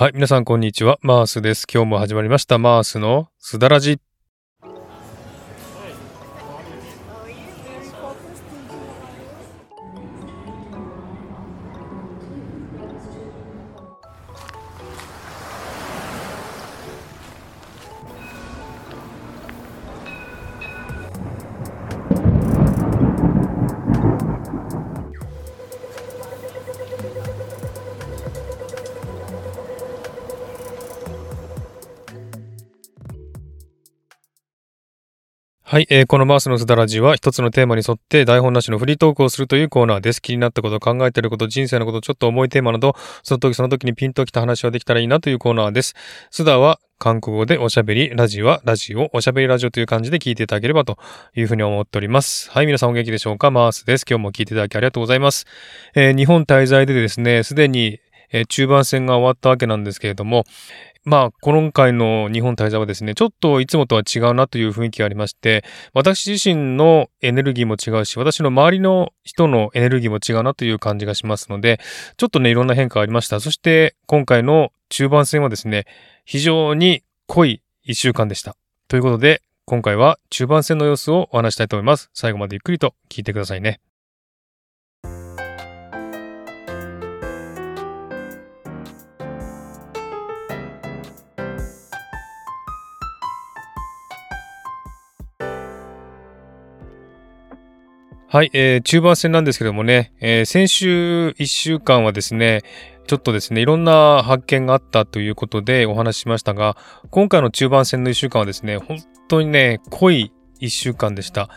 はい、皆さんこんにちは。マースです。今日も始まりました。マースのすだらじ。はい、えーこのマースのすだらじは一つのテーマに沿って台本なしのフリートークをするというコーナーです。気になったこと、考えてること、人生のこと、ちょっと重いテーマなど、その時その時にピンときた話はできたらいいなというコーナーです。すだは韓国語でおしゃべり、ラジはラジオ、おしゃべりラジオという感じで聞いていただければというふうに思っております。はい、皆さんお元気でしょうか？マースです。今日も聞いていただきありがとうございます。えー日本滞在でですね、すでに、えー中盤戦が終わったわけなんですけれども、まあ、今回の日本滞在はですね、ちょっといつもとは違うなという雰囲気がありまして、私自身のエネルギーも違うし、私の周りの人のエネルギーも違うなという感じがしますので、ちょっとね、いろんな変化がありました。そして、今回の中盤戦はですね、非常に濃い一週間でした。ということで、今回は中盤戦の様子をお話したいと思います。最後までゆっくりと聞いてくださいね。はい、えー中盤戦なんですけどもね、えー先週1週間はですね、ちょっとですね、いろんな発見があったということでお話ししましたが、今回の中盤戦の1週間はですね、本当にね、濃い1週間でした。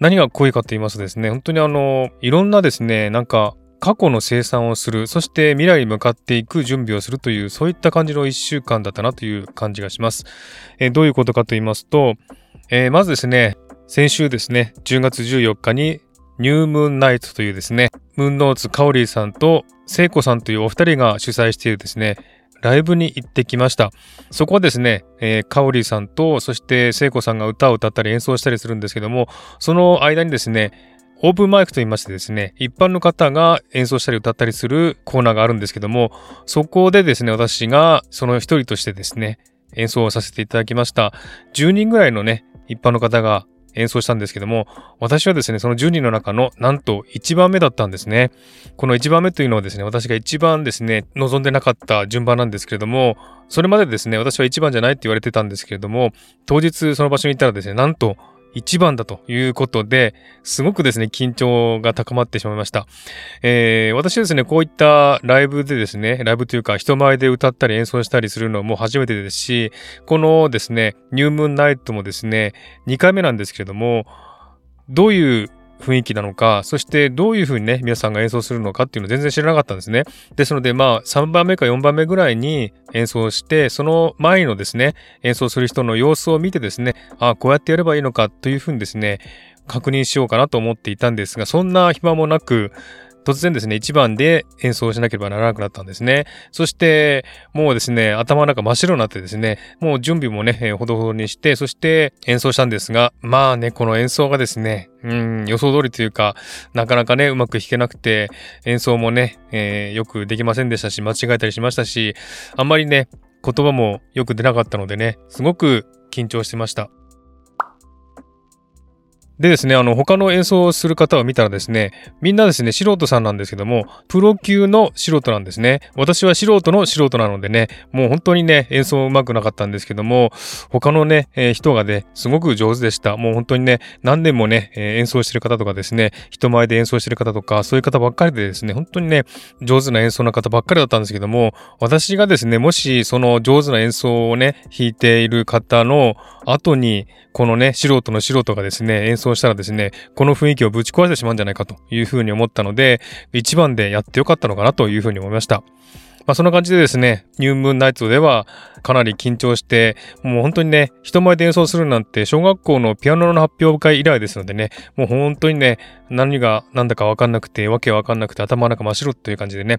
何が濃いかと言いますとですね、本当にあの、いろんなですね、なんか、過去の生産をする、そして未来に向かっていく準備をするという、そういった感じの1週間だったなという感じがします。えーどういうことかと言いますと、えーまずですね、先週ですね、10月14日にニュームーンナイトというですね、ムーンノーツカオリーさんと聖子さんというお二人が主催しているですね、ライブに行ってきました。そこはですね、えーカオリーさんと、そして聖子さんが歌を歌ったり演奏したりするんですけども、その間にですね、オープンマイクと言いましてですね、一般の方が演奏したり歌ったりするコーナーがあるんですけども、そこでですね、私がその一人としてですね、演奏をさせていただきました。10人ぐらいのね、一般の方が演奏したんですけども、私はですね、その10人の中のなんと1番目だったんですね。この1番目というのはですね、私が一番ですね、望んでなかった順番なんですけれども、それまでですね、私は1番じゃないって言われてたんですけれども、当日その場所に行ったらですね、なんと一番だということで、すごくですね、緊張が高まってしまいました。えー私はですね、こういったライブでですね、ライブというか人前で歌ったり演奏したりするのはもう初めてですし、このですね、ニュームーンナイトもですね、2回目なんですけれども、どういう雰囲気なのか、そしてどういう風にね、皆さんが演奏するのかっていうの全然知らなかったんですね。ですので、まあ、3番目か4番目ぐらいに演奏して、その前のですね、演奏する人の様子を見てですね、ああこうやってやればいいのかという風にですね、確認しようかなと思っていたんですが、そんな暇もなく、突然ですね、1番で演奏しなければならなくなったんですね。そして、もうですね、頭の中真っ白になってですね、もう準備もね、えーほどほどにして、そして演奏したんですが、まあね、この演奏がですね、うん、予想通りというか、なかなかね、うまく弾けなくて、演奏もね、えーよくできませんでしたし、間違えたりしましたし、あんまりね、言葉もよく出なかったのでね、すごく緊張してました。でですね、あの、他の演奏をする方を見たらですね、みんなですね、素人さんなんですけども、プロ級の素人なんですね。私は素人の素人なのでね、もう本当にね、演奏うまくなかったんですけども、他のね、えー人がね、すごく上手でした。もう本当にね、何年もね、えー演奏してる方とかですね、人前で演奏してる方とか、そういう方ばっかりでですね、本当にね、上手な演奏の方ばっかりだったんですけども、私がですね、もしその上手な演奏をね、弾いている方の後に、このね、素人の素人がですね、演奏したらですね、この雰囲気をぶち壊してしまうんじゃないかというふうに思ったので、一番でやってよかったのかなというふうに思いました。まあそんな感じでですね、ニュームーンナイツではかなり緊張して、もう本当にね、人前で演奏するなんて小学校のピアノの発表会以来ですのでね、もう本当にね、何が何だかわかんなくて、わけわかんなくて頭の中真っ白という感じでね、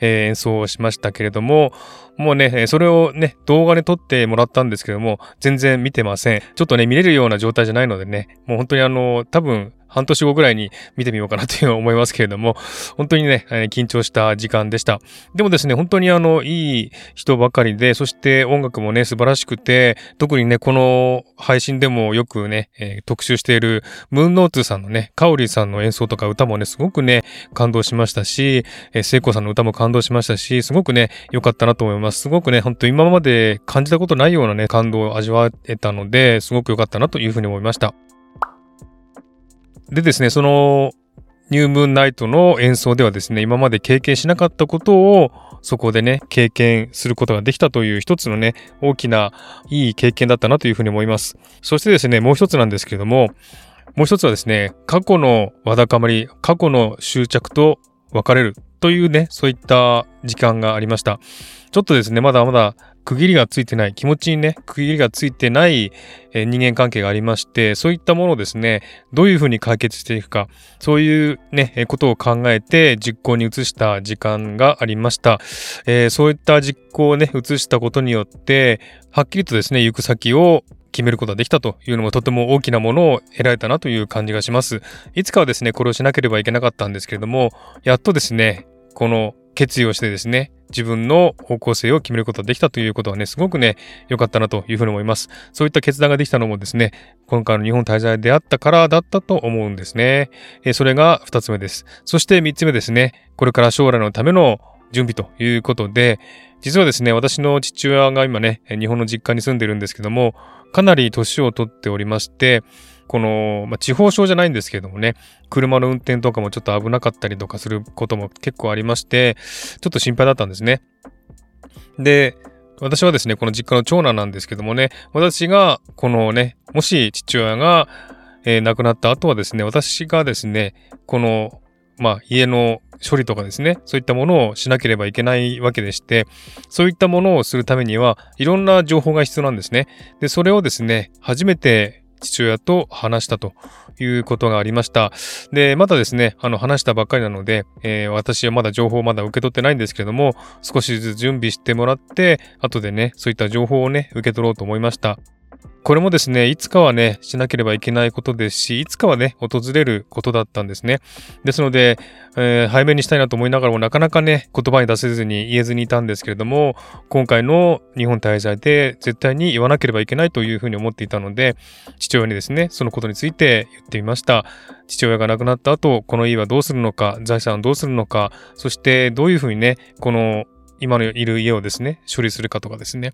えー演奏をしましたけれども、もうね、それをね、動画で撮ってもらったんですけども、全然見てません。ちょっとね、見れるような状態じゃないのでね、もう本当にあの、多分、半年後ぐらいに見てみようかなという思いますけれども、本当にね、緊張した時間でした。でもですね、本当にあの、いい人ばかりで、そして音楽もね、素晴らしくて、特にね、この配信でもよくね、えー、特集しているムーンノーツさんのね、カオリーさんの演奏とか歌もね、すごくね、感動しましたし、えー、聖子さんの歌も感動しましたし、すごくね、良かったなと思います。ますごくね、本当今まで感じたことないようなね、感動を味わえたので、すごく良かったなというふうに思いました。でですね、そのニュームーンナイトの演奏ではですね、今まで経験しなかったことをそこでね、経験することができたという一つのね、大きないい経験だったなというふうに思います。そしてですね、もう一つなんですけれども、もう一つはですね、過去のわだかまり、過去の執着と別れるというね、そういった時間がありました。ちょっとですね、まだまだ区切りがついてない、気持ちにね、区切りがついてない、え人間関係がありまして、そういったものをですね、どういうふうに解決していくか、そういうね、ことを考えて実行に移した時間がありました。えー、そういった実行をね、移したことによって、はっきりとですね、行く先を決めることができたというのもとても大きなものを得られたなという感じがします。いつかはですね、これをしなければいけなかったんですけれども、やっとですね、この決意をしてですね、自分の方向性を決めることができたということはね、すごくね、良かったなというふうに思います。そういった決断ができたのもですね、今回の日本滞在であったからだったと思うんですね。えそれが二つ目です。そして三つ目ですね、これから将来のための準備ということで、実はですね、私の父親が今ね、日本の実家に住んでるんですけども、かなり年をとっておりまして、この、まあ、地方症じゃないんですけどもね、車の運転とかもちょっと危なかったりとかすることも結構ありまして、ちょっと心配だったんですね。で、私はですね、この実家の長男なんですけどもね、私が、このね、もし父親が、えー、亡くなった後はですね、私がですね、この、まあ、家の処理とかですね、そういったものをしなければいけないわけでして、そういったものをするためには、いろんな情報が必要なんですね。で、それをですね、初めて父親と話したということがありました。で、まだですね、あの話したばっかりなので、えー、私はまだ情報をまだ受け取ってないんですけれども、少しずつ準備してもらって、後でね、そういった情報をね、受け取ろうと思いました。これもですね、いつかはね、しなければいけないことですし、いつかはね、訪れることだったんですね。ですので、えー、早めにしたいなと思いながらも、なかなかね、言葉に出せずに言えずにいたんですけれども、今回の日本滞在で絶対に言わなければいけないというふうに思っていたので、父親にですね、そのことについて言ってみました。父親が亡くなった後、この家はどうするのか、財産はどうするのか、そしてどういうふうにね、この今のいる家をですね、処理するかとかですね、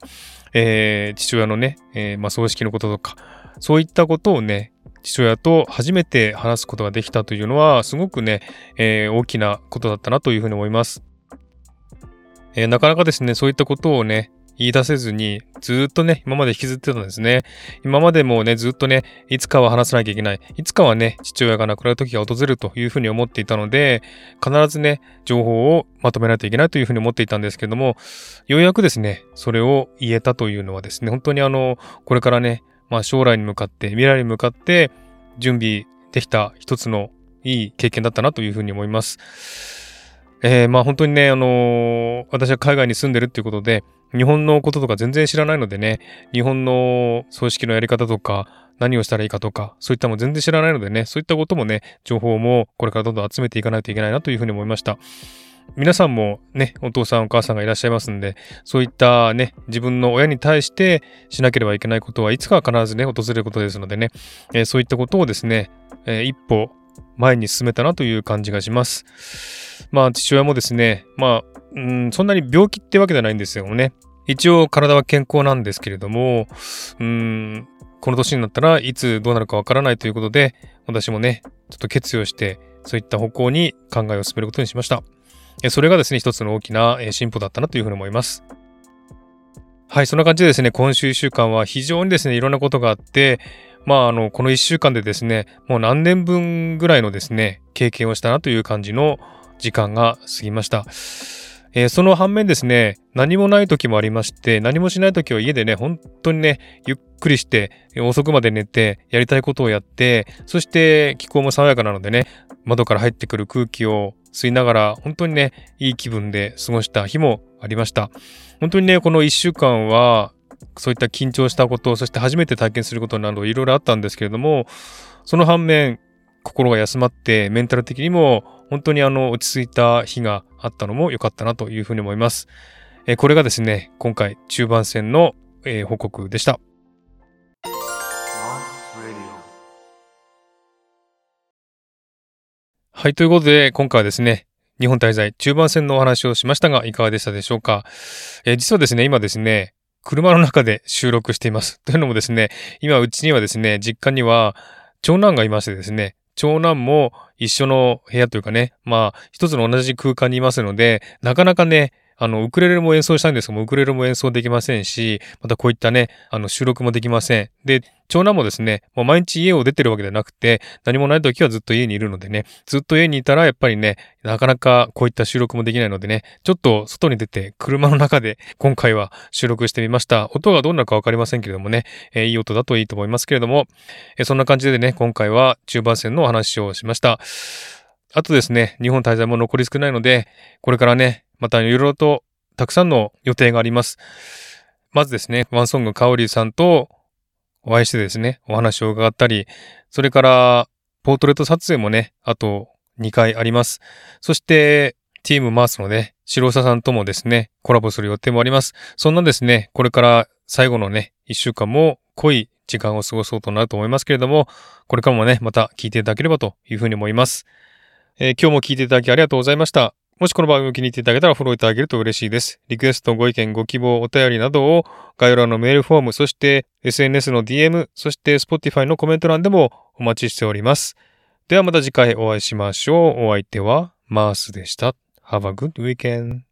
えー、父親のね、えー、まあ、葬式のこととか、そういったことをね、父親と初めて話すことができたというのは、すごくね、えー、大きなことだったなというふうに思います。えー、なかなかですね、そういったことをね、言い出せずに、ずっとね、今まで引きずってたんですね。今までもね、ずっとね、いつかは話さなきゃいけない。いつかはね、父親が亡くなる時が訪れるというふうに思っていたので、必ずね、情報をまとめないといけないというふうに思っていたんですけども、ようやくですね、それを言えたというのはですね、本当にあの、これからね、まあ将来に向かって、未来に向かって準備できた一つのいい経験だったなというふうに思います。えー、まあ本当にね、あのー、私は海外に住んでるっていうことで、日本のこととか全然知らないのでね、日本の葬式のやり方とか、何をしたらいいかとか、そういったも全然知らないのでね、そういったこともね、情報もこれからどんどん集めていかないといけないなというふうに思いました。皆さんもね、お父さんお母さんがいらっしゃいますんで、そういったね、自分の親に対してしなければいけないことはいつかは必ずね、訪れることですのでね、えー、そういったことをですね、えー、一歩前に進めたなという感じがします。まあ父親もですね、まあうん、そんなに病気ってわけじゃないんですよね。一応体は健康なんですけれども、うん、この年になったらいつどうなるかわからないということで、私もね、ちょっと決意をして、そういった方向に考えを進めることにしました。それがですね、一つの大きな進歩だったなというふうに思います。はい、そんな感じでですね、今週1週間は非常にですね、いろんなことがあって、まあ、あの、この1週間でですね、もう何年分ぐらいのですね、経験をしたなという感じの時間が過ぎました。えー、その反面ですね、何もない時もありまして、何もしない時は家でね、本当にね、ゆっくりして、遅くまで寝て、やりたいことをやって、そして気候も爽やかなのでね、窓から入ってくる空気を吸いながら、本当にね、いい気分で過ごした日もありました。本当にね、この1週間は、そういった緊張したこと、そして初めて体験することなどいろいろあったんですけれども、その反面、心が休まって、メンタル的にも本当にあの落ち着いた日があったのも良かったなというふうに思います。えこれがですね、今回中盤戦の、え、報告でした。はい、ということで今回はですね、日本滞在中盤戦のお話をしましたが、いかがでしたでしょうか？えー、実はですね、今ですね、車の中で収録しています。というのもですね、今うちにはですね、実家には長男がいましてですね、長男も一緒の部屋というかね、まあ、一つの同じ空間にいますので、なかなかね、あの、ウクレレも演奏したんですけども、ウクレレも演奏できませんし、またこういったね、あの、収録もできません。で、長男もですね、もう毎日家を出てるわけではなくて、何もない時はずっと家にいるのでね、ずっと家にいたらやっぱりね、なかなかこういった収録もできないのでね、ちょっと外に出て車の中で今回は収録してみました。音がどんなかわかりませんけれどもね、えー、いい音だといいと思いますけれども、えー、そんな感じでね、今回は中盤戦のお話をしました。あとですね、日本滞在も残り少ないので、これからね、またいろいろとたくさんの予定があります。まずですね、ワンソングカオリーさんとお会いしてですね、お話を伺ったり、それからポートレート撮影もね、あと2回あります。そして、チームマースのね、白佐さんともですね、コラボする予定もあります。そんなですね、これから最後のね、1週間も濃い時間を過ごそうとなると思いますけれども、これからもね、また聞いていただければというふうに思います。えー、今日も聞いていただきありがとうございました。もしこの番組を気に入っていただけたらフォローいただけると嬉しいです。リクエスト、ご意見、ご希望、お便りなどを概要欄のメールフォーム、そして SNS の DM、そして Spotify のコメント欄でもお待ちしております。ではまた次回お会いしましょう。お相手はマースでした。Have a good weekend.